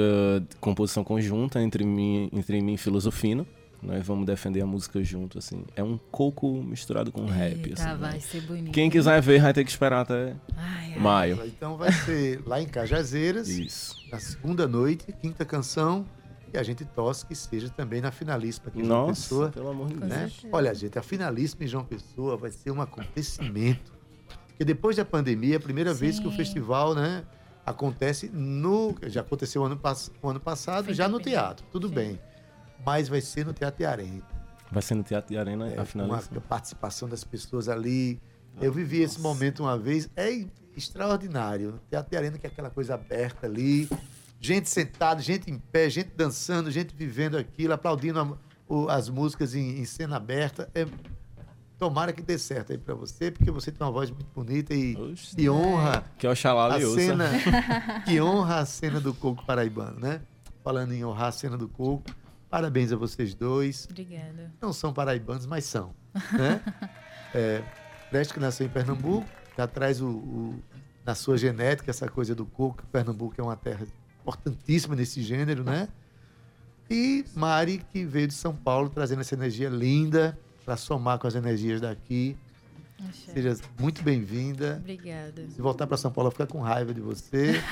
de composição conjunta entre mim, entre mim e Filosofino. Nós vamos defender a música junto, assim. É um coco misturado com rap, Eita, assim. né? vai ser bonito. Quem quiser ver vai ter que esperar até Ai, ai. maio. Então vai ser lá em Cajazeiras. Isso. na segunda noite, quinta canção, e a gente torce que seja também na finalíssima aqui em João Nossa, Pessoa. pelo amor de Deus. Né? certeza. Olha, gente, a finalíssima em João Pessoa vai ser um acontecimento. Porque depois da pandemia, é a primeira vez que o Sim. festival né, acontece no. Já aconteceu ano, ano passado, Foi já no independente. teatro, tudo Sim. bem. Mas vai ser no Teatro Arena. Vai ser no Teatro de Arena, É, a final. com a participação das pessoas ali. Eu vivi esse momento uma vez, é extraordinário. Teatro de Arena, que é aquela coisa aberta ali, gente sentada, gente em pé, gente dançando, gente vivendo aquilo, aplaudindo a- o- as músicas em, em cena aberta. É, tomara que dê certo aí pra você, porque você tem uma voz muito bonita e, Oxe. e honra Que é o a cena, <laughs> que honra a cena do coco paraibano, né? Falando em honrar a cena do coco, parabéns a vocês dois Obrigada. não são paraibanos, mas são. Né? <laughs> é, Preste que nasceu em Pernambuco, já traz o, o- na sua genética essa coisa do coco. Pernambuco é uma terra importantíssima nesse gênero, né? E Mari, que veio de São Paulo, trazendo essa energia linda para somar com as energias daqui. Axé. Seja muito bem-vinda. Obrigada. Se voltar para São Paulo, eu vou ficar com raiva de você. <laughs>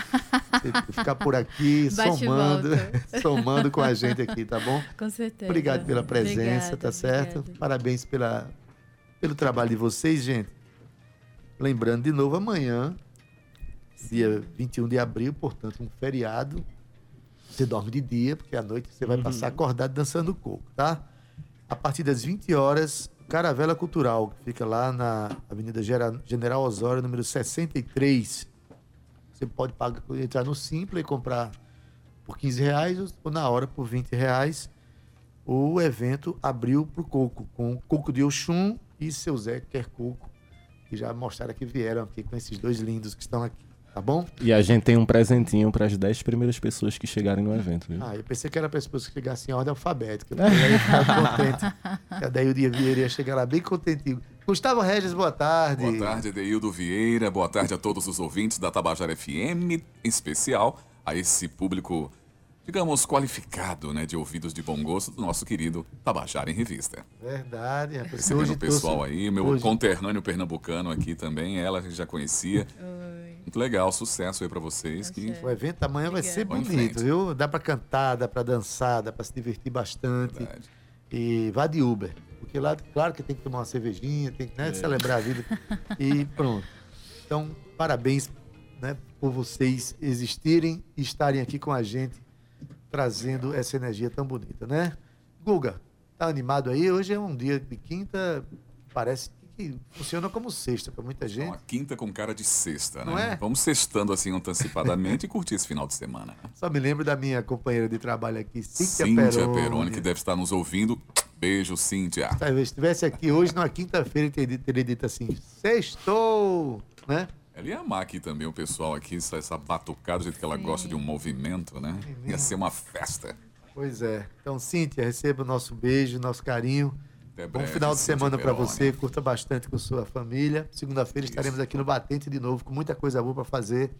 Você ficar por aqui, Bate somando, <laughs> somando com a gente aqui, tá bom? <laughs> Com certeza. Obrigado pela presença, Obrigada, tá certo? obrigada. Parabéns pela, pelo trabalho de vocês, gente. Lembrando de novo, amanhã, dia 21 de abril, portanto, um feriado. Você dorme de dia, porque à noite você vai passar acordado dançando coco, tá? A partir das 20 horas, Caravela Cultural, que fica lá na Avenida General Osório, número 63. Você pode pagar, entrar no Simpla e comprar por 15 reais ou na hora por 20 reais. O evento abriu para o Coco, com Coco de Oxum e seu Zé Quer Coco, que já mostraram que vieram aqui com esses dois lindos que estão aqui, tá bom? E a gente tem um presentinho para as 10 primeiras pessoas que chegarem no evento, viu? Ah, eu pensei que era para as pessoas que chegassem em ordem alfabética, eu ficava <laughs> contente. E daí o dia Vieira ia chegar lá bem contentinho. Gustavo Regis, boa tarde. Boa tarde, Deildo Vieira. Boa tarde a todos os ouvintes da Tabajara FM, em especial a esse público, digamos, qualificado, né, de ouvidos de bom gosto do nosso querido Tabajara em Revista. Verdade, rapaz. Recebendo o pessoal trouxe- aí, meu hoje- conterrâneo pernambucano aqui também, ela a gente já conhecia. <laughs> Muito legal, sucesso aí pra vocês. Que... O evento amanhã vai ser bonito, viu? Dá para cantar, dá para dançar, dá para se divertir bastante. Verdade. E vá de Uber. Porque lá, claro que tem que tomar uma cervejinha, tem que né, celebrar a vida. <laughs> E pronto. Então, parabéns né, por vocês existirem e estarem aqui com a gente, trazendo essa energia tão bonita, né? Guga, tá animado aí? Hoje é um dia de quinta, parece que funciona como sexta para muita gente. Uma quinta com cara de sexta, Não né? é? Vamos sextando assim antecipadamente e curtir esse final de semana. né? Só me lembro da minha companheira de trabalho aqui, Cíntia, Cíntia Peroni. Peroni, que deve estar nos ouvindo. Beijo, Cíntia. Talvez estivesse aqui hoje, numa quinta-feira, teria, teria dito assim, sextou, né? Ela ia amar aqui também o pessoal aqui, essa, essa batucada, do jeito que ela gosta de um movimento, né? Ia ser uma festa. Pois é. Então, Cíntia, receba o nosso beijo, nosso carinho. Até Bom breve, final de semana para você. Curta bastante com sua família. Segunda-feira estaremos aqui no Batente de novo, com muita coisa boa para fazer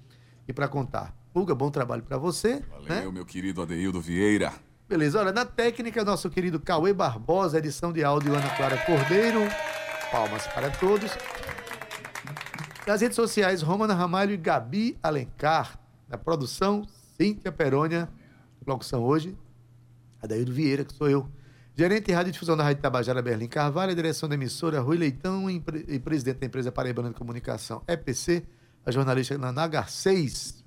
e para contar. Pulga, bom trabalho para você. Valeu, né? meu querido Adeildo Vieira. Beleza, olha, na técnica, nosso querido Cauê Barbosa, edição de áudio Ana Clara Cordeiro. Palmas para todos. Nas redes sociais, Romana Ramalho e Gabi Alencar. Na produção, Cíntia Perônia. Locução hoje, Adaildo Vieira, que sou eu. Gerente de Rádio Difusão da Rádio Tabajara, Berlim Carvalho. Direção da emissora, Rui Leitão e, pre- e presidente da empresa Paraibana de Comunicação, EPC. A jornalista Naná Garcês.